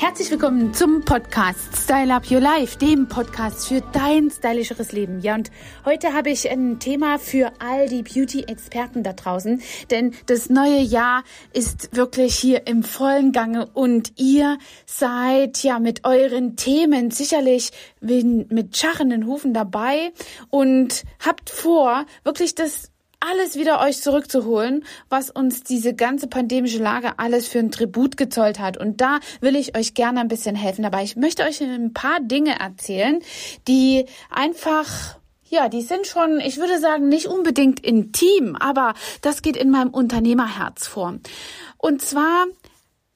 Herzlich willkommen zum Podcast Style Up Your Life, dem Podcast für dein stylischeres Leben. Ja, und heute habe ich ein Thema für all die Beauty-Experten da draußen, denn das neue Jahr ist wirklich hier im vollen Gange und ihr seid ja mit euren Themen sicherlich mit scharrenden Hufen dabei und habt vor, wirklich das alles wieder euch zurückzuholen, was uns diese ganze pandemische Lage alles für ein Tribut gezollt hat. Und da will ich euch gerne ein bisschen helfen dabei. Ich möchte euch ein paar Dinge erzählen, die einfach ja, die sind schon, ich würde sagen, nicht unbedingt intim, aber das geht in meinem Unternehmerherz vor. Und zwar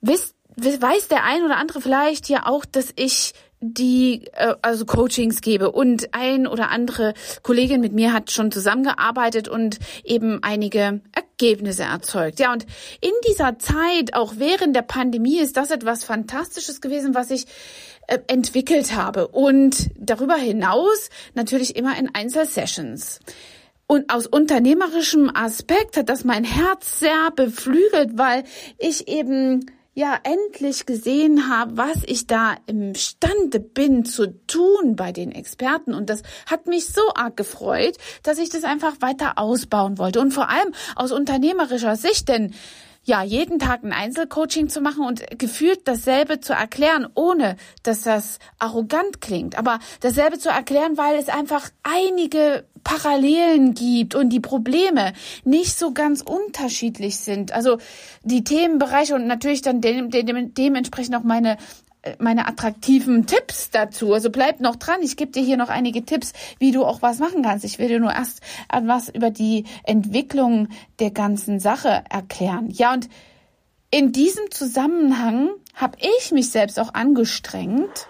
wisst, weiß der ein oder andere vielleicht ja auch, dass ich die äh, also Coachings gebe und ein oder andere Kollegin mit mir hat schon zusammengearbeitet und eben einige Ergebnisse erzeugt. Ja, und in dieser Zeit, auch während der Pandemie, ist das etwas Fantastisches gewesen, was ich äh, entwickelt habe und darüber hinaus natürlich immer in Einzelsessions. Und aus unternehmerischem Aspekt hat das mein Herz sehr beflügelt, weil ich eben ja endlich gesehen habe, was ich da imstande bin zu tun bei den Experten. Und das hat mich so arg gefreut, dass ich das einfach weiter ausbauen wollte. Und vor allem aus unternehmerischer Sicht, denn ja, jeden Tag ein Einzelcoaching zu machen und gefühlt dasselbe zu erklären, ohne dass das arrogant klingt, aber dasselbe zu erklären, weil es einfach einige Parallelen gibt und die Probleme nicht so ganz unterschiedlich sind. Also die Themenbereiche und natürlich dann de de dementsprechend auch meine meine attraktiven Tipps dazu. Also bleib noch dran. Ich gebe dir hier noch einige Tipps, wie du auch was machen kannst. Ich will dir nur erst was über die Entwicklung der ganzen Sache erklären. Ja, und in diesem Zusammenhang habe ich mich selbst auch angestrengt.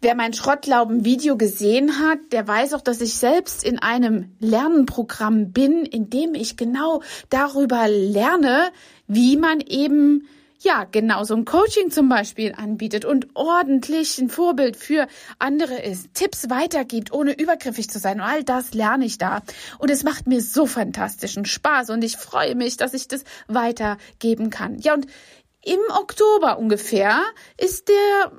Wer mein Schrottlauben-Video gesehen hat, der weiß auch, dass ich selbst in einem Lernprogramm bin, in dem ich genau darüber lerne, wie man eben ja, genau so ein Coaching zum Beispiel anbietet und ordentlich ein Vorbild für andere ist, Tipps weitergibt, ohne übergriffig zu sein. Und all das lerne ich da. Und es macht mir so fantastischen Spaß und ich freue mich, dass ich das weitergeben kann. Ja, und im Oktober ungefähr ist der,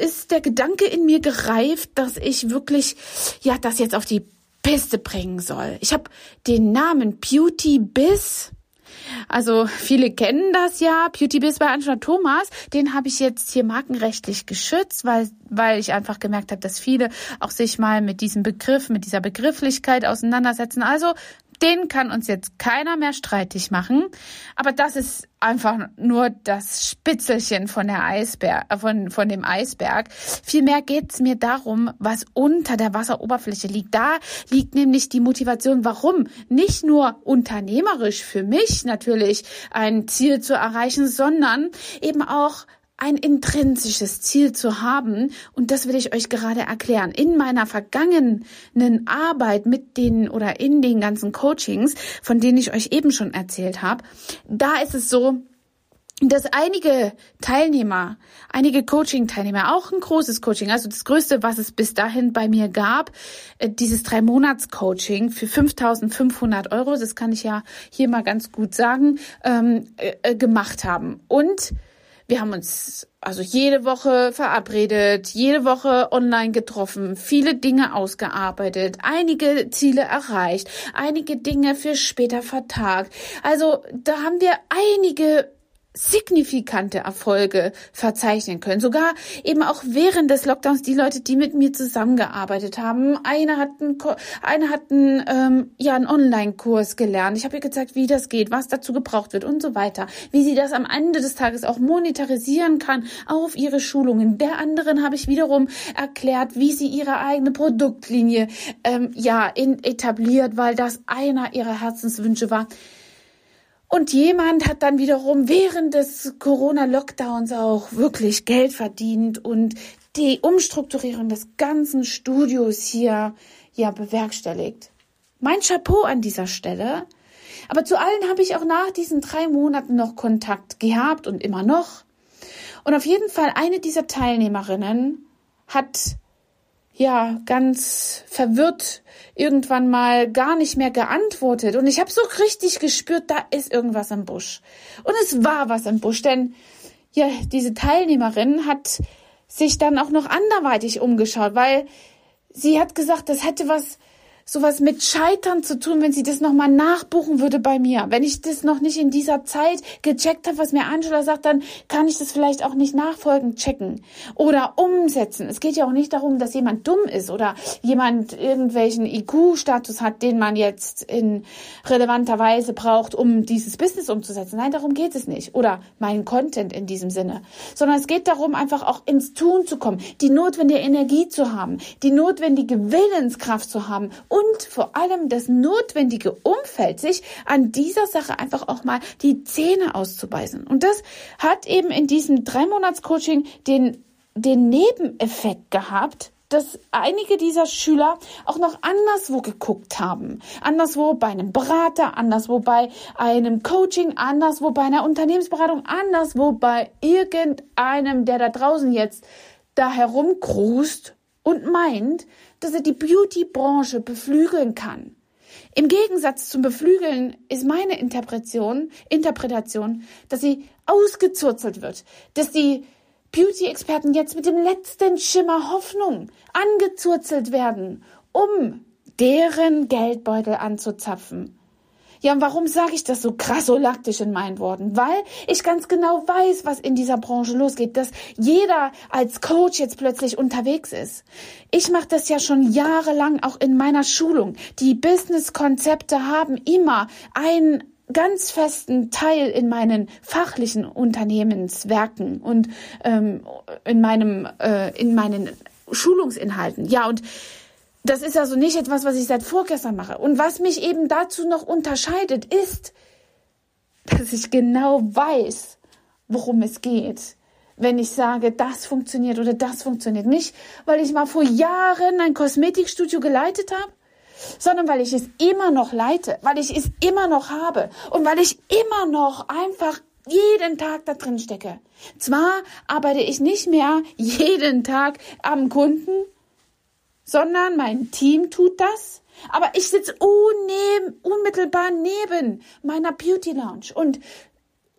ist der Gedanke in mir gereift, dass ich wirklich, ja, das jetzt auf die Piste bringen soll. Ich habe den Namen Beauty Biz also viele kennen das ja, Beauty Biz bei Angela Thomas. Den habe ich jetzt hier markenrechtlich geschützt, weil, weil ich einfach gemerkt habe, dass viele auch sich mal mit diesem Begriff, mit dieser Begrifflichkeit auseinandersetzen. Also den kann uns jetzt keiner mehr streitig machen. Aber das ist einfach nur das Spitzelchen von der Eisberg, äh, von, von dem Eisberg. Vielmehr geht's mir darum, was unter der Wasseroberfläche liegt. Da liegt nämlich die Motivation, warum nicht nur unternehmerisch für mich natürlich ein Ziel zu erreichen, sondern eben auch ein intrinsisches Ziel zu haben. Und das will ich euch gerade erklären. In meiner vergangenen Arbeit mit den oder in den ganzen Coachings, von denen ich euch eben schon erzählt habe, da ist es so, dass einige Teilnehmer, einige Coaching-Teilnehmer, auch ein großes Coaching, also das größte, was es bis dahin bei mir gab, äh, dieses Drei-Monats-Coaching für 5.500 Euro, das kann ich ja hier mal ganz gut sagen, ähm, äh, gemacht haben. Und wir haben uns also jede Woche verabredet, jede Woche online getroffen, viele Dinge ausgearbeitet, einige Ziele erreicht, einige Dinge für später vertagt. Also da haben wir einige signifikante Erfolge verzeichnen können. Sogar eben auch während des Lockdowns die Leute, die mit mir zusammengearbeitet haben. Eine hat einen, eine hat einen, ähm, ja, einen Online-Kurs gelernt. Ich habe ihr gezeigt, wie das geht, was dazu gebraucht wird und so weiter. Wie sie das am Ende des Tages auch monetarisieren kann auf ihre Schulungen. Der anderen habe ich wiederum erklärt, wie sie ihre eigene Produktlinie ähm, ja in, etabliert, weil das einer ihrer Herzenswünsche war. Und jemand hat dann wiederum während des Corona-Lockdowns auch wirklich Geld verdient und die Umstrukturierung des ganzen Studios hier ja bewerkstelligt. Mein Chapeau an dieser Stelle. Aber zu allen habe ich auch nach diesen drei Monaten noch Kontakt gehabt und immer noch. Und auf jeden Fall eine dieser Teilnehmerinnen hat ja ganz verwirrt irgendwann mal gar nicht mehr geantwortet und ich habe so richtig gespürt, da ist irgendwas im Busch. Und es war was im Busch, denn ja, diese Teilnehmerin hat sich dann auch noch anderweitig umgeschaut, weil sie hat gesagt, das hätte was sowas mit Scheitern zu tun, wenn sie das nochmal nachbuchen würde bei mir. Wenn ich das noch nicht in dieser Zeit gecheckt habe, was mir Angela sagt, dann kann ich das vielleicht auch nicht nachfolgend checken oder umsetzen. Es geht ja auch nicht darum, dass jemand dumm ist oder jemand irgendwelchen IQ-Status hat, den man jetzt in relevanter Weise braucht, um dieses Business umzusetzen. Nein, darum geht es nicht. Oder meinen Content in diesem Sinne. Sondern es geht darum, einfach auch ins Tun zu kommen, die notwendige Energie zu haben, die notwendige Willenskraft zu haben und vor allem das notwendige Umfeld, sich an dieser Sache einfach auch mal die Zähne auszubeißen. Und das hat eben in diesem drei Monats Coaching den, den Nebeneffekt gehabt, dass einige dieser Schüler auch noch anderswo geguckt haben. Anderswo bei einem Berater, anderswo bei einem Coaching, anderswo bei einer Unternehmensberatung, anderswo bei irgendeinem, der da draußen jetzt da herumkrust und meint, dass er die Beauty-Branche beflügeln kann. Im Gegensatz zum Beflügeln ist meine Interpretation, Interpretation, dass sie ausgezurzelt wird, dass die Beauty-Experten jetzt mit dem letzten Schimmer Hoffnung angezurzelt werden, um deren Geldbeutel anzuzapfen. Ja, und warum sage ich das so krassolaktisch in meinen Worten? Weil ich ganz genau weiß, was in dieser Branche losgeht, dass jeder als Coach jetzt plötzlich unterwegs ist. Ich mache das ja schon jahrelang auch in meiner Schulung. Die Business-Konzepte haben immer einen ganz festen Teil in meinen fachlichen Unternehmenswerken und ähm, in meinem äh, in meinen Schulungsinhalten. Ja, und das ist also nicht etwas, was ich seit vorgestern mache. Und was mich eben dazu noch unterscheidet, ist, dass ich genau weiß, worum es geht. Wenn ich sage, das funktioniert oder das funktioniert. Nicht, weil ich mal vor Jahren ein Kosmetikstudio geleitet habe, sondern weil ich es immer noch leite, weil ich es immer noch habe und weil ich immer noch einfach jeden Tag da drin stecke. Zwar arbeite ich nicht mehr jeden Tag am Kunden, sondern mein Team tut das. Aber ich sitze unmittelbar neben meiner Beauty Lounge und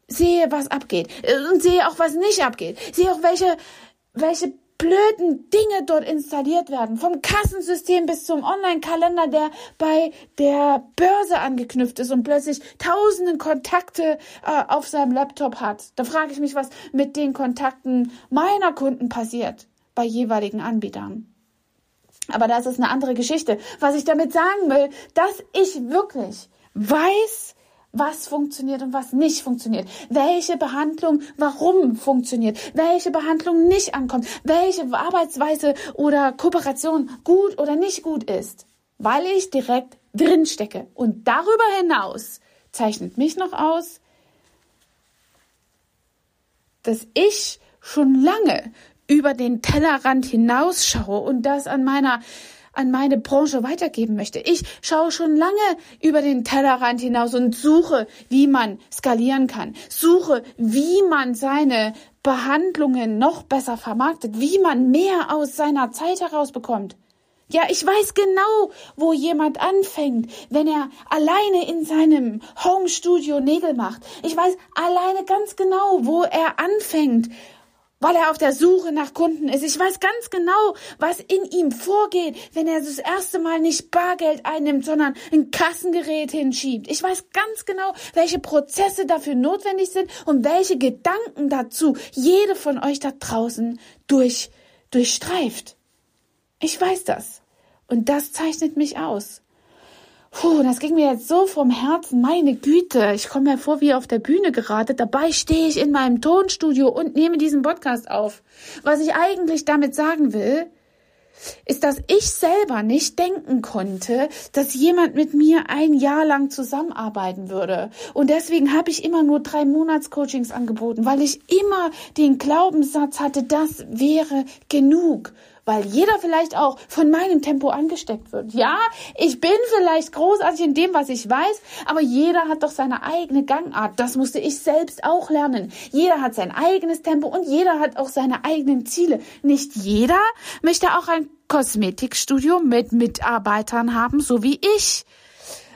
sehe, was abgeht und sehe auch, was nicht abgeht. Sehe auch, welche, welche blöden Dinge dort installiert werden. Vom Kassensystem bis zum Online-Kalender, der bei der Börse angeknüpft ist und plötzlich tausenden Kontakte äh, auf seinem Laptop hat. Da frage ich mich, was mit den Kontakten meiner Kunden passiert bei jeweiligen Anbietern. Aber das ist eine andere Geschichte. Was ich damit sagen will, dass ich wirklich weiß, was funktioniert und was nicht funktioniert, welche Behandlung warum funktioniert, welche Behandlung nicht ankommt, welche Arbeitsweise oder Kooperation gut oder nicht gut ist, weil ich direkt drin stecke. Und darüber hinaus zeichnet mich noch aus, dass ich schon lange über den Tellerrand hinausschaue und das an meiner an meine Branche weitergeben möchte. Ich schaue schon lange über den Tellerrand hinaus und suche, wie man skalieren kann. Suche, wie man seine Behandlungen noch besser vermarktet, wie man mehr aus seiner Zeit herausbekommt. Ja, ich weiß genau, wo jemand anfängt, wenn er alleine in seinem Home-Studio Nägel macht. Ich weiß alleine ganz genau, wo er anfängt, weil er auf der Suche nach Kunden ist. Ich weiß ganz genau, was in ihm vorgeht, wenn er das erste Mal nicht Bargeld einnimmt, sondern ein Kassengerät hinschiebt. Ich weiß ganz genau, welche Prozesse dafür notwendig sind und welche Gedanken dazu jede von euch da draußen durch, durchstreift. Ich weiß das. Und das zeichnet mich aus. Puh, das ging mir jetzt so vom Herzen. Meine Güte, ich komme mir vor wie auf der Bühne gerade. Dabei stehe ich in meinem Tonstudio und nehme diesen Podcast auf. Was ich eigentlich damit sagen will, ist, dass ich selber nicht denken konnte, dass jemand mit mir ein Jahr lang zusammenarbeiten würde. Und deswegen habe ich immer nur drei Monatscoachings angeboten, weil ich immer den Glaubenssatz hatte, das wäre genug weil jeder vielleicht auch von meinem Tempo angesteckt wird. Ja, ich bin vielleicht großartig in dem, was ich weiß, aber jeder hat doch seine eigene Gangart. Das musste ich selbst auch lernen. Jeder hat sein eigenes Tempo und jeder hat auch seine eigenen Ziele. Nicht jeder möchte auch ein Kosmetikstudio mit Mitarbeitern haben, so wie ich.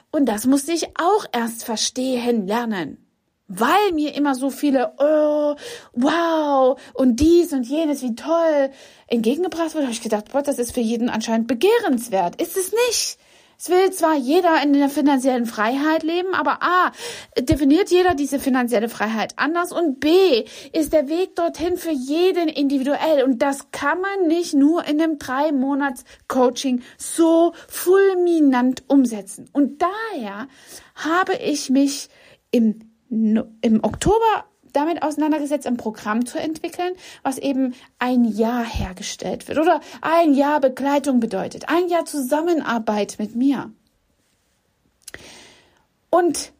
Und das musste ich auch erst verstehen lernen. Weil mir immer so viele, oh, wow, und dies und jenes, wie toll entgegengebracht wurde, habe ich gedacht, boah, das ist für jeden anscheinend begehrenswert. Ist es nicht? Es will zwar jeder in der finanziellen Freiheit leben, aber A, definiert jeder diese finanzielle Freiheit anders und B, ist der Weg dorthin für jeden individuell und das kann man nicht nur in einem drei Monats Coaching so fulminant umsetzen. Und daher habe ich mich im, im Oktober damit auseinandergesetzt, ein Programm zu entwickeln, was eben ein Jahr hergestellt wird oder ein Jahr Begleitung bedeutet, ein Jahr Zusammenarbeit mit mir. Und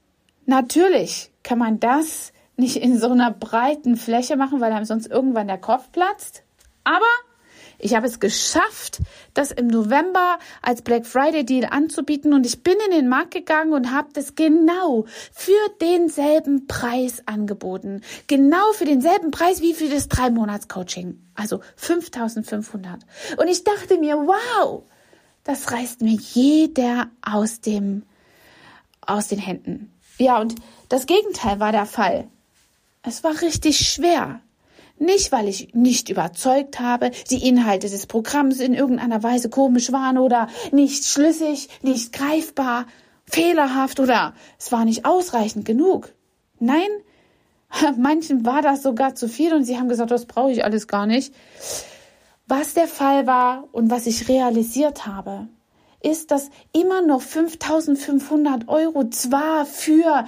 natürlich kann man das nicht in so einer breiten Fläche machen, weil einem sonst irgendwann der Kopf platzt. Aber ich habe es geschafft, das im November als Black Friday Deal anzubieten und ich bin in den Markt gegangen und habe das genau für denselben Preis angeboten. Genau für denselben Preis wie für das drei Monats Coaching. Also 5500. Und ich dachte mir, wow, das reißt mir jeder aus dem, aus den Händen. Ja, und das Gegenteil war der Fall. Es war richtig schwer. Nicht, weil ich nicht überzeugt habe, die Inhalte des Programms in irgendeiner Weise komisch waren oder nicht schlüssig, nicht greifbar, fehlerhaft oder es war nicht ausreichend genug. Nein, manchen war das sogar zu viel und sie haben gesagt, das brauche ich alles gar nicht. Was der Fall war und was ich realisiert habe, ist, dass immer noch 5500 Euro zwar für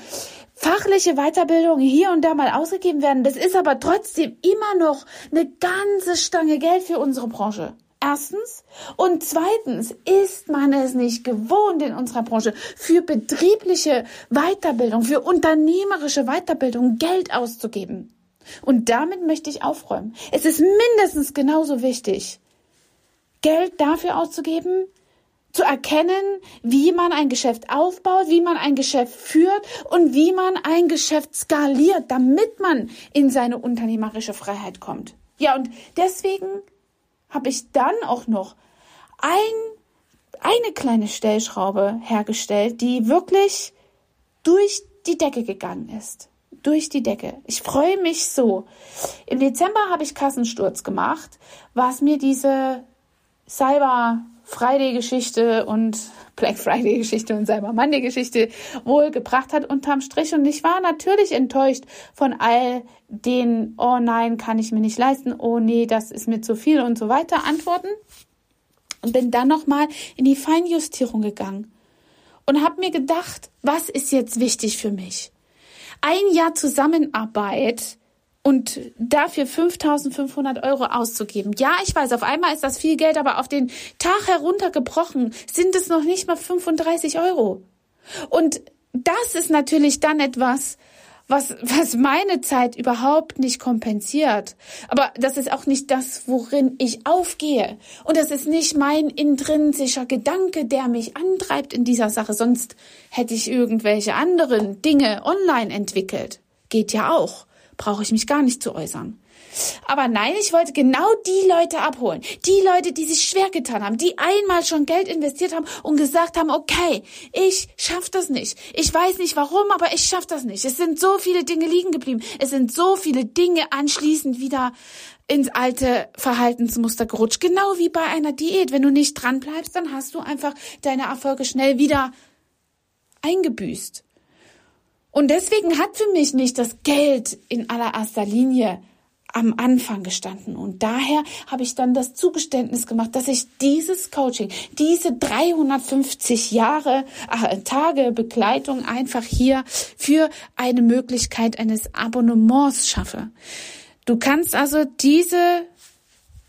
fachliche Weiterbildung hier und da mal ausgegeben werden. Das ist aber trotzdem immer noch eine ganze Stange Geld für unsere Branche. Erstens. Und zweitens ist man es nicht gewohnt in unserer Branche für betriebliche Weiterbildung, für unternehmerische Weiterbildung Geld auszugeben. Und damit möchte ich aufräumen. Es ist mindestens genauso wichtig, Geld dafür auszugeben, zu erkennen, wie man ein Geschäft aufbaut, wie man ein Geschäft führt und wie man ein Geschäft skaliert, damit man in seine unternehmerische Freiheit kommt. Ja, und deswegen habe ich dann auch noch ein, eine kleine Stellschraube hergestellt, die wirklich durch die Decke gegangen ist. Durch die Decke. Ich freue mich so. Im Dezember habe ich Kassensturz gemacht, was mir diese Cyber Friday-Geschichte und Black Friday-Geschichte und Cyber Monday-Geschichte wohl gebracht hat unterm Strich. Und ich war natürlich enttäuscht von all den, oh nein, kann ich mir nicht leisten, oh nee, das ist mir zu viel und so weiter Antworten. Und bin dann nochmal in die Feinjustierung gegangen und habe mir gedacht, was ist jetzt wichtig für mich? Ein Jahr Zusammenarbeit und dafür 5500 Euro auszugeben. Ja, ich weiß, auf einmal ist das viel Geld, aber auf den Tag heruntergebrochen sind es noch nicht mal 35 Euro. Und das ist natürlich dann etwas, was, was meine Zeit überhaupt nicht kompensiert. Aber das ist auch nicht das, worin ich aufgehe. Und das ist nicht mein intrinsischer Gedanke, der mich antreibt in dieser Sache. Sonst hätte ich irgendwelche anderen Dinge online entwickelt. Geht ja auch brauche ich mich gar nicht zu äußern. Aber nein, ich wollte genau die Leute abholen. Die Leute, die sich schwer getan haben, die einmal schon Geld investiert haben und gesagt haben, okay, ich schaff das nicht. Ich weiß nicht warum, aber ich schaff das nicht. Es sind so viele Dinge liegen geblieben. Es sind so viele Dinge anschließend wieder ins alte Verhaltensmuster gerutscht. Genau wie bei einer Diät. Wenn du nicht dran bleibst, dann hast du einfach deine Erfolge schnell wieder eingebüßt. Und deswegen hat für mich nicht das Geld in allererster Linie am Anfang gestanden. Und daher habe ich dann das Zugeständnis gemacht, dass ich dieses Coaching, diese 350 Jahre, äh, Tage Begleitung einfach hier für eine Möglichkeit eines Abonnements schaffe. Du kannst also diese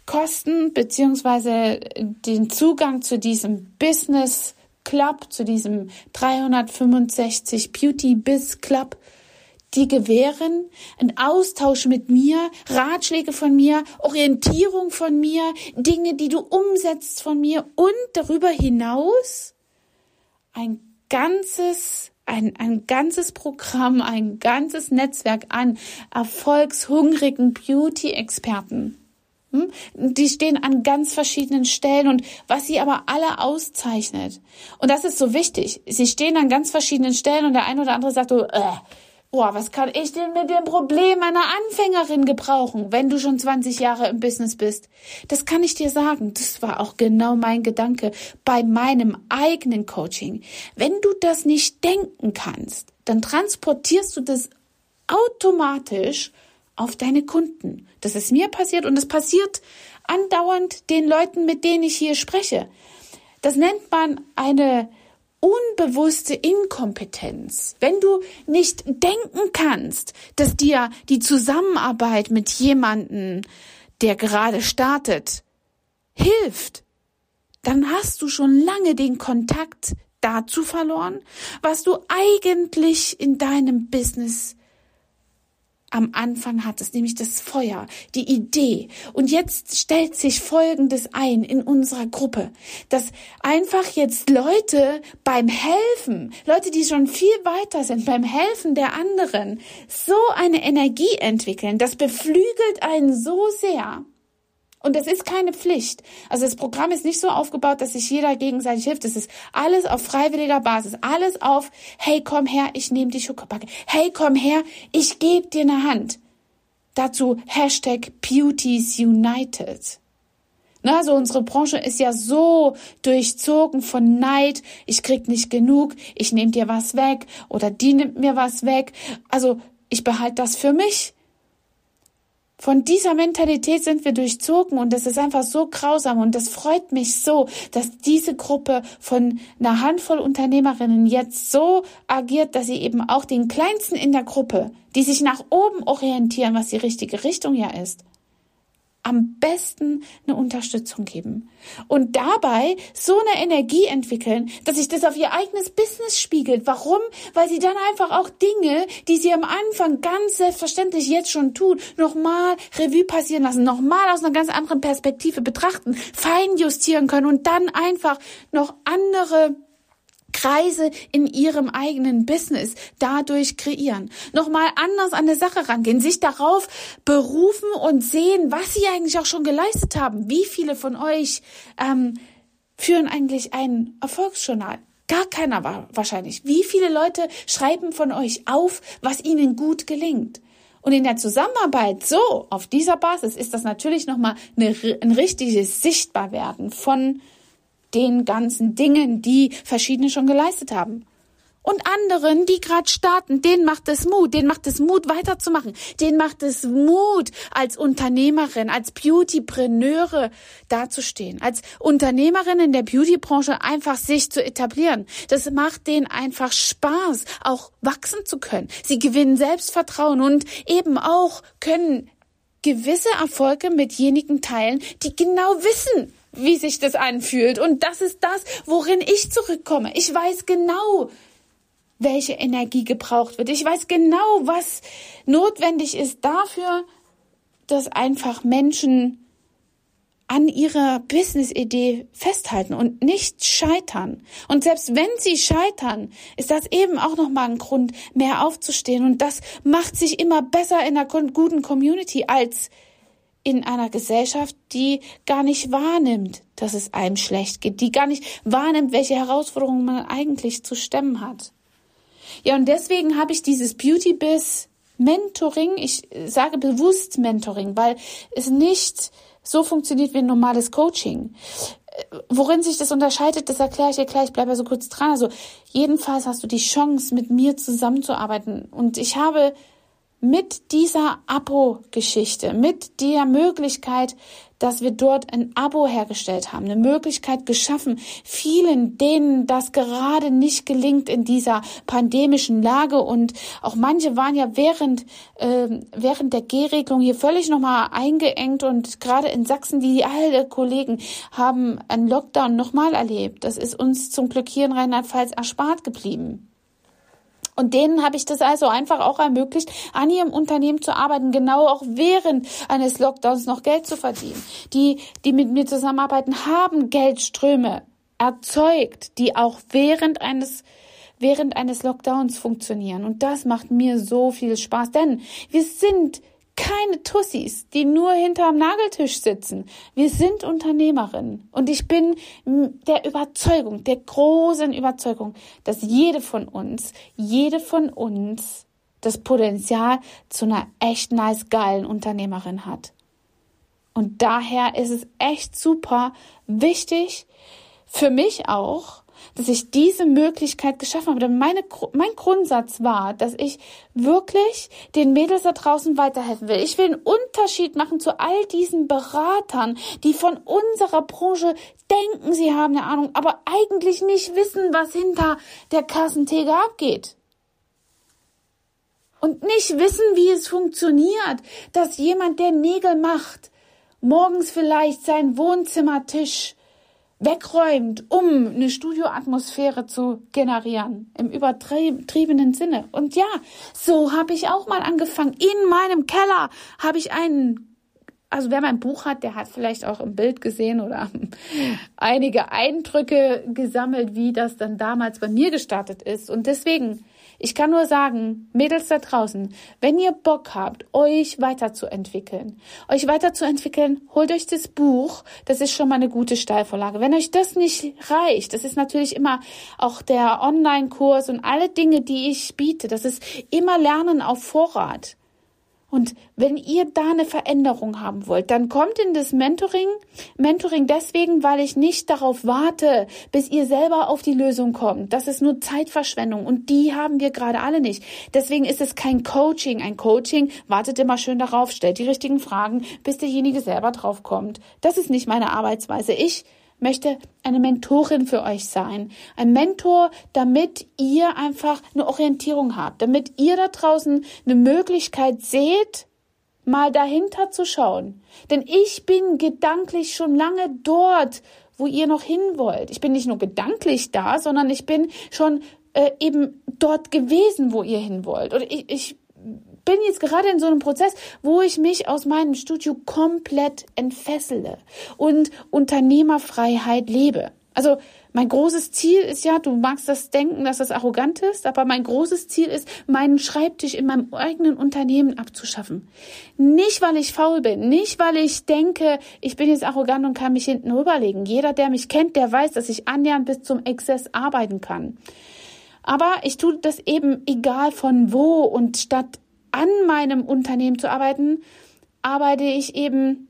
Kosten beziehungsweise den Zugang zu diesem Business Club, zu diesem 365 Beauty Biz Club, die gewähren. Einen Austausch mit mir, Ratschläge von mir, Orientierung von mir, Dinge, die du umsetzt von mir und darüber hinaus ein ganzes ein, ein ganzes Programm, ein ganzes Netzwerk an erfolgshungrigen Beauty-Experten hm? Die stehen an ganz verschiedenen Stellen und was sie aber alle auszeichnet. Und das ist so wichtig. Sie stehen an ganz verschiedenen Stellen und der eine oder andere sagt so, äh, Boah, was kann ich denn mit dem Problem einer Anfängerin gebrauchen, wenn du schon 20 Jahre im Business bist? Das kann ich dir sagen. Das war auch genau mein Gedanke bei meinem eigenen Coaching. Wenn du das nicht denken kannst, dann transportierst du das automatisch auf deine Kunden. Das ist mir passiert und es passiert andauernd den Leuten, mit denen ich hier spreche. Das nennt man eine unbewusste Inkompetenz, wenn du nicht denken kannst, dass dir die Zusammenarbeit mit jemandem, der gerade startet, hilft, dann hast du schon lange den Kontakt dazu verloren, was du eigentlich in deinem Business am Anfang hattest, nämlich das Feuer, die Idee. Und jetzt stellt sich Folgendes ein in unserer Gruppe, dass einfach jetzt Leute beim Helfen, Leute, die schon viel weiter sind, beim Helfen der anderen, so eine Energie entwickeln, das beflügelt einen so sehr, und das ist keine Pflicht. Also das Programm ist nicht so aufgebaut, dass sich jeder gegenseitig hilft. Es ist alles auf freiwilliger Basis. Alles auf, hey, komm her, ich nehme die Schuckerbacke. Hey, komm her, ich gebe dir eine Hand. Dazu Hashtag Beauties United. Na, also unsere Branche ist ja so durchzogen von Neid. Ich krieg nicht genug. Ich nehme dir was weg oder die nimmt mir was weg. Also ich behalte das für mich. Von dieser Mentalität sind wir durchzogen und das ist einfach so grausam und das freut mich so, dass diese Gruppe von einer Handvoll Unternehmerinnen jetzt so agiert, dass sie eben auch den Kleinsten in der Gruppe, die sich nach oben orientieren, was die richtige Richtung ja ist, am besten eine Unterstützung geben und dabei so eine Energie entwickeln, dass sich das auf ihr eigenes Business spiegelt. Warum? Weil sie dann einfach auch Dinge, die sie am Anfang ganz selbstverständlich jetzt schon tun, nochmal Revue passieren lassen, nochmal aus einer ganz anderen Perspektive betrachten, fein justieren können und dann einfach noch andere Kreise in ihrem eigenen Business dadurch kreieren. Nochmal anders an der Sache rangehen, sich darauf berufen und sehen, was sie eigentlich auch schon geleistet haben. Wie viele von euch ähm, führen eigentlich ein Erfolgsjournal? Gar keiner wahrscheinlich. Wie viele Leute schreiben von euch auf, was ihnen gut gelingt? Und in der Zusammenarbeit so, auf dieser Basis, ist das natürlich nochmal eine, ein richtiges Sichtbarwerden von den ganzen Dingen, die verschiedene schon geleistet haben. Und anderen, die gerade starten, denen macht es Mut, denen macht es Mut weiterzumachen, denen macht es Mut als Unternehmerin, als Beautypreneure dazustehen, als Unternehmerin in der Beautybranche einfach sich zu etablieren. Das macht denen einfach Spaß, auch wachsen zu können. Sie gewinnen Selbstvertrauen und eben auch können gewisse Erfolge mit jenigen teilen, die genau wissen, wie sich das anfühlt. Und das ist das, worin ich zurückkomme. Ich weiß genau, welche Energie gebraucht wird. Ich weiß genau, was notwendig ist dafür, dass einfach Menschen an ihrer Business-Idee festhalten und nicht scheitern. Und selbst wenn sie scheitern, ist das eben auch nochmal ein Grund, mehr aufzustehen. Und das macht sich immer besser in einer guten Community als in einer Gesellschaft, die gar nicht wahrnimmt, dass es einem schlecht geht, die gar nicht wahrnimmt, welche Herausforderungen man eigentlich zu stemmen hat. Ja, und deswegen habe ich dieses Beauty Biz Mentoring, ich sage bewusst Mentoring, weil es nicht so funktioniert wie ein normales Coaching. Worin sich das unterscheidet, das erkläre ich dir gleich, bleibe so kurz dran. Also jedenfalls hast du die Chance, mit mir zusammenzuarbeiten. Und ich habe mit dieser Abo-Geschichte, mit der Möglichkeit, dass wir dort ein Abo hergestellt haben, eine Möglichkeit geschaffen, vielen, denen das gerade nicht gelingt in dieser pandemischen Lage und auch manche waren ja während äh, während der G-Regelung hier völlig nochmal eingeengt und gerade in Sachsen, die alle Kollegen haben einen Lockdown nochmal erlebt. Das ist uns zum Glück hier in Rheinland-Pfalz erspart geblieben. Und denen habe ich das also einfach auch ermöglicht, an ihrem Unternehmen zu arbeiten, genau auch während eines Lockdowns noch Geld zu verdienen. Die, die mit mir zusammenarbeiten, haben Geldströme erzeugt, die auch während eines während eines Lockdowns funktionieren. Und das macht mir so viel Spaß, denn wir sind keine Tussis, die nur hinterm Nageltisch sitzen. Wir sind Unternehmerinnen. Und ich bin der Überzeugung, der großen Überzeugung, dass jede von uns, jede von uns das Potenzial zu einer echt nice geilen Unternehmerin hat. Und daher ist es echt super wichtig für mich auch, dass ich diese Möglichkeit geschaffen habe. Denn meine, mein Grundsatz war, dass ich wirklich den Mädels da draußen weiterhelfen will. Ich will einen Unterschied machen zu all diesen Beratern, die von unserer Branche denken, sie haben eine Ahnung, aber eigentlich nicht wissen, was hinter der Kassentheke abgeht. Und nicht wissen, wie es funktioniert, dass jemand, der Nägel macht, morgens vielleicht seinen Wohnzimmertisch wegräumt, um eine Studioatmosphäre zu generieren, im übertriebenen Sinne. Und ja, so habe ich auch mal angefangen. In meinem Keller habe ich einen also wer mein Buch hat, der hat vielleicht auch im Bild gesehen oder einige Eindrücke gesammelt, wie das dann damals bei mir gestartet ist. Und deswegen ich kann nur sagen, Mädels da draußen, wenn ihr Bock habt, euch weiterzuentwickeln, euch weiterzuentwickeln, holt euch das Buch. Das ist schon mal eine gute Steilvorlage. Wenn euch das nicht reicht, das ist natürlich immer auch der Online-Kurs und alle Dinge, die ich biete. Das ist immer Lernen auf Vorrat. Und wenn ihr da eine Veränderung haben wollt, dann kommt in das Mentoring. Mentoring deswegen, weil ich nicht darauf warte, bis ihr selber auf die Lösung kommt. Das ist nur Zeitverschwendung und die haben wir gerade alle nicht. Deswegen ist es kein Coaching. Ein Coaching wartet immer schön darauf, stellt die richtigen Fragen, bis derjenige selber drauf kommt. Das ist nicht meine Arbeitsweise. Ich möchte eine Mentorin für euch sein. Ein Mentor, damit ihr einfach eine Orientierung habt, damit ihr da draußen eine Möglichkeit seht, mal dahinter zu schauen. Denn ich bin gedanklich schon lange dort, wo ihr noch hin wollt. Ich bin nicht nur gedanklich da, sondern ich bin schon äh, eben dort gewesen, wo ihr hin wollt. Oder ich, ich bin jetzt gerade in so einem Prozess, wo ich mich aus meinem Studio komplett entfessele und Unternehmerfreiheit lebe. Also mein großes Ziel ist ja, du magst das denken, dass das arrogant ist, aber mein großes Ziel ist, meinen Schreibtisch in meinem eigenen Unternehmen abzuschaffen. Nicht, weil ich faul bin, nicht, weil ich denke, ich bin jetzt arrogant und kann mich hinten rüberlegen. Jeder, der mich kennt, der weiß, dass ich annähernd bis zum Exzess arbeiten kann. Aber ich tue das eben egal von wo und statt an meinem Unternehmen zu arbeiten, arbeite ich eben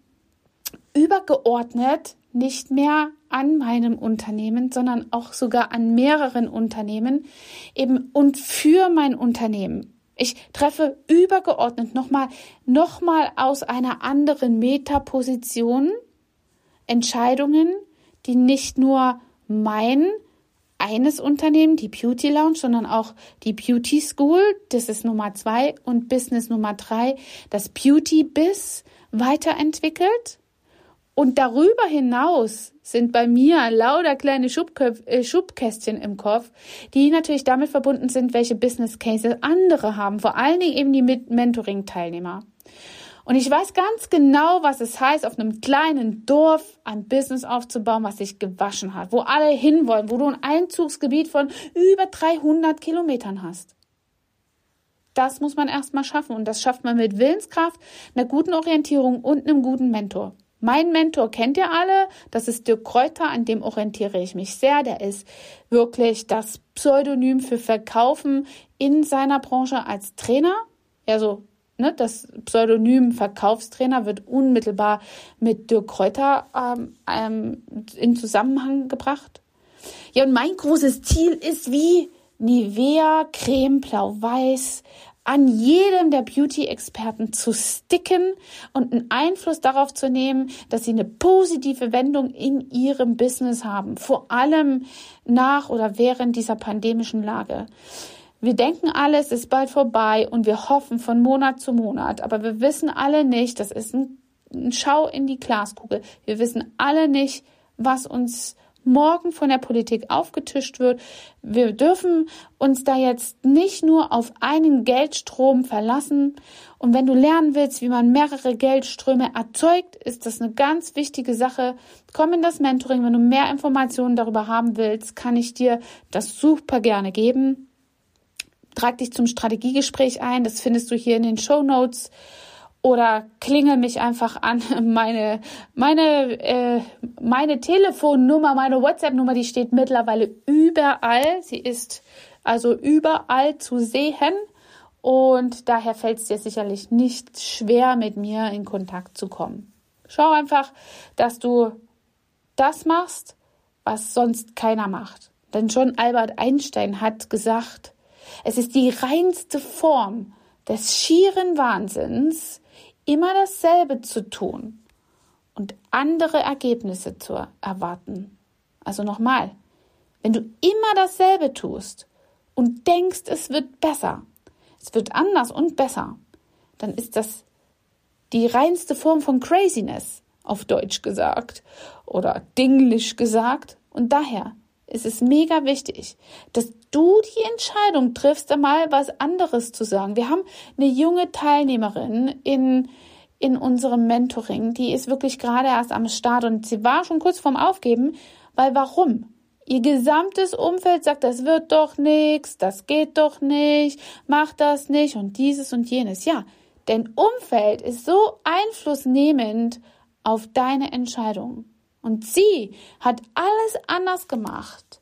übergeordnet nicht mehr an meinem Unternehmen, sondern auch sogar an mehreren Unternehmen eben und für mein Unternehmen. Ich treffe übergeordnet nochmal, nochmal aus einer anderen Metaposition Entscheidungen, die nicht nur mein eines Unternehmen, die Beauty Lounge, sondern auch die Beauty School, das ist Nummer zwei, und Business Nummer drei, das Beauty Biz weiterentwickelt. Und darüber hinaus sind bei mir lauter kleine Schubköpf, äh, Schubkästchen im Kopf, die natürlich damit verbunden sind, welche Business Cases andere haben, vor allen Dingen eben die Mentoring-Teilnehmer. Und ich weiß ganz genau, was es heißt, auf einem kleinen Dorf ein Business aufzubauen, was sich gewaschen hat, wo alle hinwollen, wo du ein Einzugsgebiet von über 300 Kilometern hast. Das muss man erstmal schaffen und das schafft man mit Willenskraft, einer guten Orientierung und einem guten Mentor. Mein Mentor kennt ihr alle, das ist Dirk Kräuter, an dem orientiere ich mich sehr. Der ist wirklich das Pseudonym für Verkaufen in seiner Branche als Trainer. Also ne, das Pseudonym Verkaufstrainer wird unmittelbar mit Dirk Kräuter ähm, ähm, in Zusammenhang gebracht. Ja, und mein großes Ziel ist wie Nivea Creme Blau-Weiß an jedem der Beauty-Experten zu sticken und einen Einfluss darauf zu nehmen, dass sie eine positive Wendung in ihrem Business haben, vor allem nach oder während dieser pandemischen Lage. Wir denken alle, es ist bald vorbei und wir hoffen von Monat zu Monat, aber wir wissen alle nicht, das ist ein, ein Schau in die Glaskugel. Wir wissen alle nicht, was uns morgen von der Politik aufgetischt wird. Wir dürfen uns da jetzt nicht nur auf einen Geldstrom verlassen. Und wenn du lernen willst, wie man mehrere Geldströme erzeugt, ist das eine ganz wichtige Sache. Komm in das Mentoring. Wenn du mehr Informationen darüber haben willst, kann ich dir das super gerne geben. Trag dich zum Strategiegespräch ein. Das findest du hier in den Show Notes. Oder klingel mich einfach an. Meine, meine, äh, meine Telefonnummer, meine WhatsApp-Nummer, die steht mittlerweile überall. Sie ist also überall zu sehen. und daher fällt es dir sicherlich nicht schwer, mit mir in Kontakt zu kommen. Schau einfach, dass du das machst, was sonst keiner macht. Denn schon Albert Einstein hat gesagt, es ist die reinste Form des schieren Wahnsinns, immer dasselbe zu tun und andere Ergebnisse zu erwarten. Also nochmal, wenn du immer dasselbe tust und denkst, es wird besser, es wird anders und besser, dann ist das die reinste Form von Craziness, auf Deutsch gesagt oder Dinglisch gesagt. Und daher ist es mega wichtig, dass du die Entscheidung triffst, einmal was anderes zu sagen. Wir haben eine junge Teilnehmerin in, in unserem Mentoring, die ist wirklich gerade erst am Start und sie war schon kurz vorm Aufgeben, weil warum? Ihr gesamtes Umfeld sagt, das wird doch nichts, das geht doch nicht, mach das nicht und dieses und jenes. Ja, denn Umfeld ist so einflussnehmend auf deine Entscheidung. Und sie hat alles anders gemacht,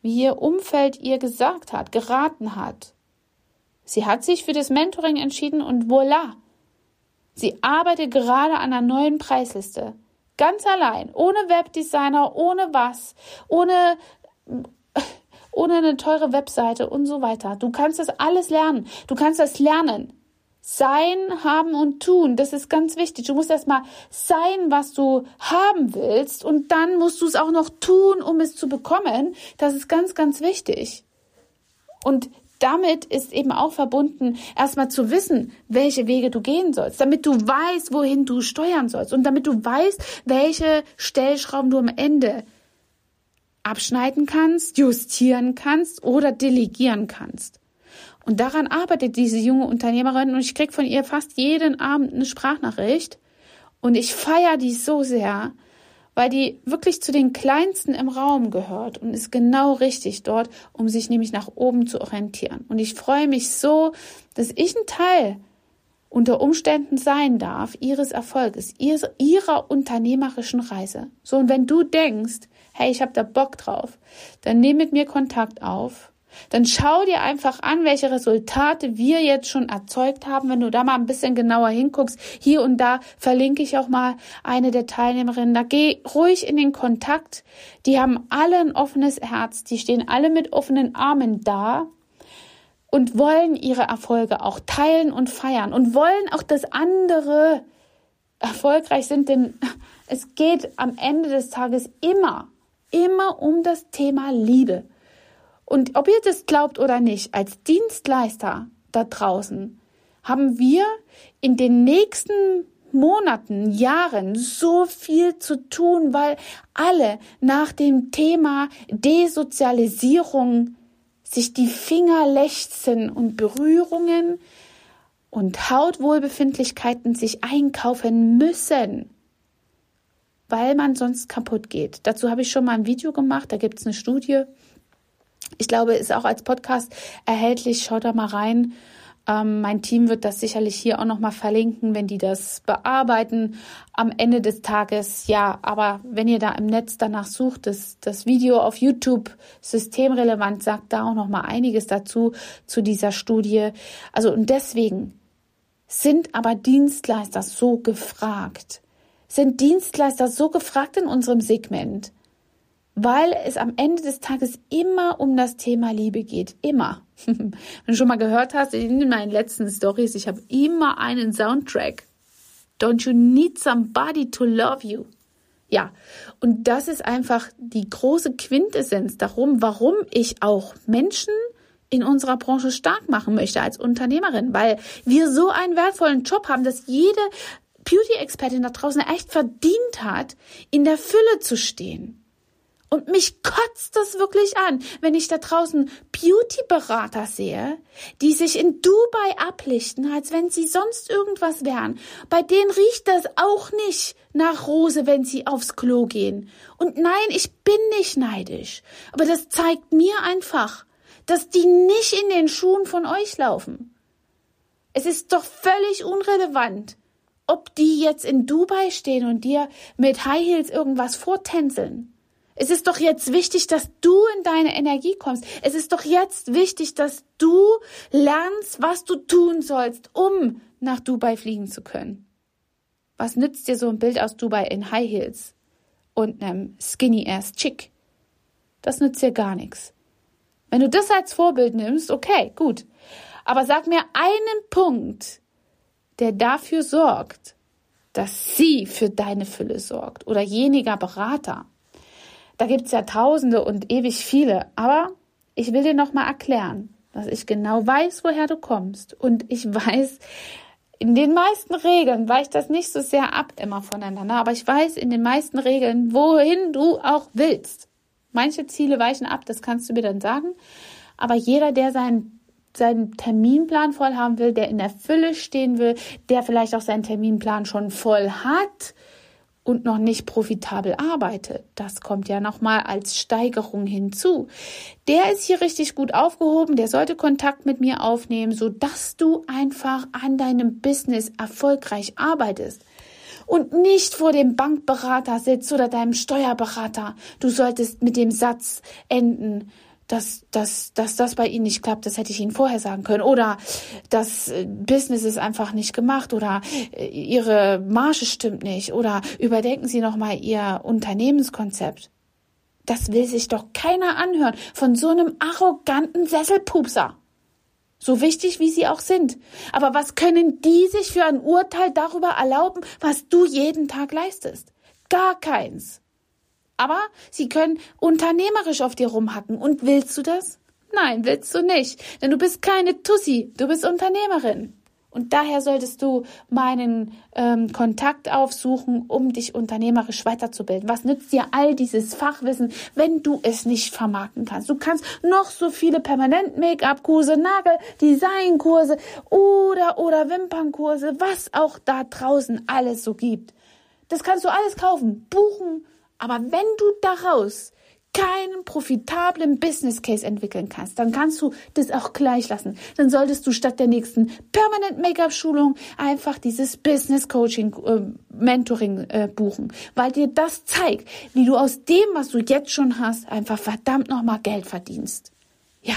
wie ihr Umfeld ihr gesagt hat, geraten hat. Sie hat sich für das Mentoring entschieden und voila. Sie arbeitet gerade an einer neuen Preisliste. Ganz allein, ohne Webdesigner, ohne was, ohne, ohne eine teure Webseite und so weiter. Du kannst das alles lernen. Du kannst das lernen. Sein, haben und tun, das ist ganz wichtig. Du musst erstmal sein, was du haben willst und dann musst du es auch noch tun, um es zu bekommen. Das ist ganz, ganz wichtig. Und damit ist eben auch verbunden, erstmal zu wissen, welche Wege du gehen sollst, damit du weißt, wohin du steuern sollst und damit du weißt, welche Stellschrauben du am Ende abschneiden kannst, justieren kannst oder delegieren kannst. Und daran arbeitet diese junge Unternehmerin und ich krieg von ihr fast jeden Abend eine Sprachnachricht und ich feiere die so sehr, weil die wirklich zu den kleinsten im Raum gehört und ist genau richtig dort, um sich nämlich nach oben zu orientieren. Und ich freue mich so, dass ich ein Teil unter Umständen sein darf ihres Erfolges, ihrer unternehmerischen Reise. So, und wenn du denkst, hey, ich habe da Bock drauf, dann nimm mit mir Kontakt auf dann schau dir einfach an, welche Resultate wir jetzt schon erzeugt haben. Wenn du da mal ein bisschen genauer hinguckst, hier und da verlinke ich auch mal eine der Teilnehmerinnen. Da geh ruhig in den Kontakt. Die haben alle ein offenes Herz. Die stehen alle mit offenen Armen da und wollen ihre Erfolge auch teilen und feiern und wollen auch, dass andere erfolgreich sind, denn es geht am Ende des Tages immer, immer um das Thema Liebe. Und ob ihr das glaubt oder nicht, als Dienstleister da draußen haben wir in den nächsten Monaten, Jahren so viel zu tun, weil alle nach dem Thema Desozialisierung sich die Finger lechzen und Berührungen und Hautwohlbefindlichkeiten sich einkaufen müssen, weil man sonst kaputt geht. Dazu habe ich schon mal ein Video gemacht, da gibt es eine Studie, ich glaube, ist auch als Podcast erhältlich. Schaut da mal rein. Ähm, mein Team wird das sicherlich hier auch nochmal verlinken, wenn die das bearbeiten am Ende des Tages. Ja, aber wenn ihr da im Netz danach sucht, das, das Video auf YouTube systemrelevant sagt da auch nochmal einiges dazu, zu dieser Studie. Also und deswegen sind aber Dienstleister so gefragt. Sind Dienstleister so gefragt in unserem Segment? Weil es am Ende des Tages immer um das Thema Liebe geht. Immer. Wenn du schon mal gehört hast, in meinen letzten Stories, ich habe immer einen Soundtrack. Don't you need somebody to love you? Ja, und das ist einfach die große Quintessenz darum, warum ich auch Menschen in unserer Branche stark machen möchte als Unternehmerin, weil wir so einen wertvollen Job haben, dass jede Beauty-Expertin da draußen echt verdient hat, in der Fülle zu stehen. Und mich kotzt das wirklich an, wenn ich da draußen Beauty-Berater sehe, die sich in Dubai ablichten, als wenn sie sonst irgendwas wären. Bei denen riecht das auch nicht nach Rose, wenn sie aufs Klo gehen. Und nein, ich bin nicht neidisch. Aber das zeigt mir einfach, dass die nicht in den Schuhen von euch laufen. Es ist doch völlig unrelevant, ob die jetzt in Dubai stehen und dir mit High Heels irgendwas vortänzeln. Es ist doch jetzt wichtig, dass du in deine Energie kommst. Es ist doch jetzt wichtig, dass du lernst, was du tun sollst, um nach Dubai fliegen zu können. Was nützt dir so ein Bild aus Dubai in High Heels und einem Skinny Ass Chick? Das nützt dir gar nichts. Wenn du das als Vorbild nimmst, okay, gut. Aber sag mir einen Punkt, der dafür sorgt, dass sie für deine Fülle sorgt oder jeniger Berater. Da gibt's ja Tausende und ewig viele, aber ich will dir nochmal erklären, dass ich genau weiß, woher du kommst und ich weiß, in den meisten Regeln weicht das nicht so sehr ab immer voneinander, aber ich weiß in den meisten Regeln, wohin du auch willst. Manche Ziele weichen ab, das kannst du mir dann sagen. Aber jeder, der seinen, seinen Terminplan voll haben will, der in der Fülle stehen will, der vielleicht auch seinen Terminplan schon voll hat und noch nicht profitabel arbeitet, das kommt ja nochmal als Steigerung hinzu. Der ist hier richtig gut aufgehoben, der sollte Kontakt mit mir aufnehmen, so dass du einfach an deinem Business erfolgreich arbeitest und nicht vor dem Bankberater sitzt oder deinem Steuerberater. Du solltest mit dem Satz enden, dass, dass, dass das bei Ihnen nicht klappt, das hätte ich Ihnen vorher sagen können. Oder das äh, Business ist einfach nicht gemacht oder äh, Ihre Marge stimmt nicht oder überdenken Sie nochmal Ihr Unternehmenskonzept. Das will sich doch keiner anhören von so einem arroganten Sesselpupser so wichtig wie sie auch sind. Aber was können die sich für ein Urteil darüber erlauben, was du jeden Tag leistest? Gar keins. Aber sie können unternehmerisch auf dir rumhacken. Und willst du das? Nein, willst du nicht. Denn du bist keine Tussi, du bist Unternehmerin. Und daher solltest du meinen ähm, Kontakt aufsuchen, um dich unternehmerisch weiterzubilden. Was nützt dir all dieses Fachwissen, wenn du es nicht vermarkten kannst? Du kannst noch so viele Permanent-Make-up-Kurse, Nagel-Design-Kurse oder, oder Wimpernkurse, was auch da draußen alles so gibt. Das kannst du alles kaufen, buchen. Aber wenn du daraus keinen profitablen Business Case entwickeln kannst, dann kannst du das auch gleich lassen. Dann solltest du statt der nächsten Permanent Make-up Schulung einfach dieses Business Coaching äh, Mentoring äh, buchen, weil dir das zeigt, wie du aus dem, was du jetzt schon hast, einfach verdammt nochmal Geld verdienst. Ja.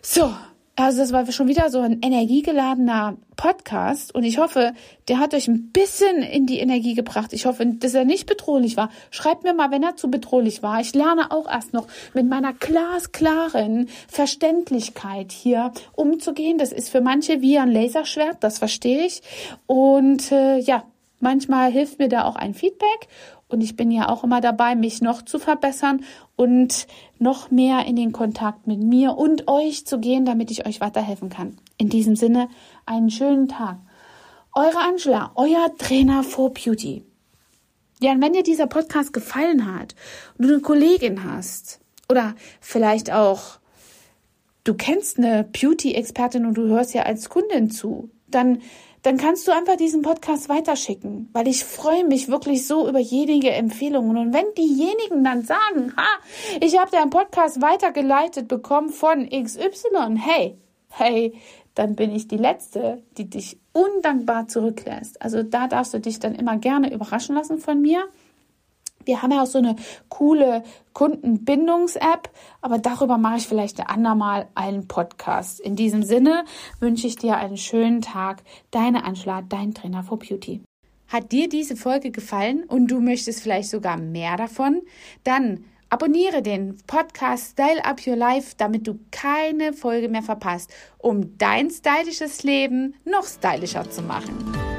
So, also das war schon wieder so ein energiegeladener Podcast und ich hoffe, der hat euch ein bisschen in die Energie gebracht. Ich hoffe, dass er nicht bedrohlich war. Schreibt mir mal, wenn er zu bedrohlich war. Ich lerne auch erst noch mit meiner glasklaren Verständlichkeit hier umzugehen. Das ist für manche wie ein Laserschwert, das verstehe ich. Und äh, ja, manchmal hilft mir da auch ein Feedback und ich bin ja auch immer dabei, mich noch zu verbessern und noch mehr in den Kontakt mit mir und euch zu gehen, damit ich euch weiterhelfen kann. In diesem Sinne, einen schönen Tag. Eure Angela, euer Trainer for Beauty. Ja, und wenn dir dieser Podcast gefallen hat und du eine Kollegin hast oder vielleicht auch du kennst eine Beauty-Expertin und du hörst ja als Kundin zu, dann dann kannst du einfach diesen Podcast weiterschicken, weil ich freue mich wirklich so über jede Empfehlungen. Und wenn diejenigen dann sagen, ha, ich habe deinen Podcast weitergeleitet bekommen von XY, hey, hey, dann bin ich die Letzte, die dich undankbar zurücklässt. Also da darfst du dich dann immer gerne überraschen lassen von mir. Wir haben ja auch so eine coole Kundenbindungs-App, aber darüber mache ich vielleicht ein andermal einen Podcast. In diesem Sinne wünsche ich dir einen schönen Tag. Deine Anschlag, dein Trainer for Beauty. Hat dir diese Folge gefallen und du möchtest vielleicht sogar mehr davon? Dann abonniere den Podcast Style Up Your Life, damit du keine Folge mehr verpasst, um dein stylisches Leben noch stylischer zu machen.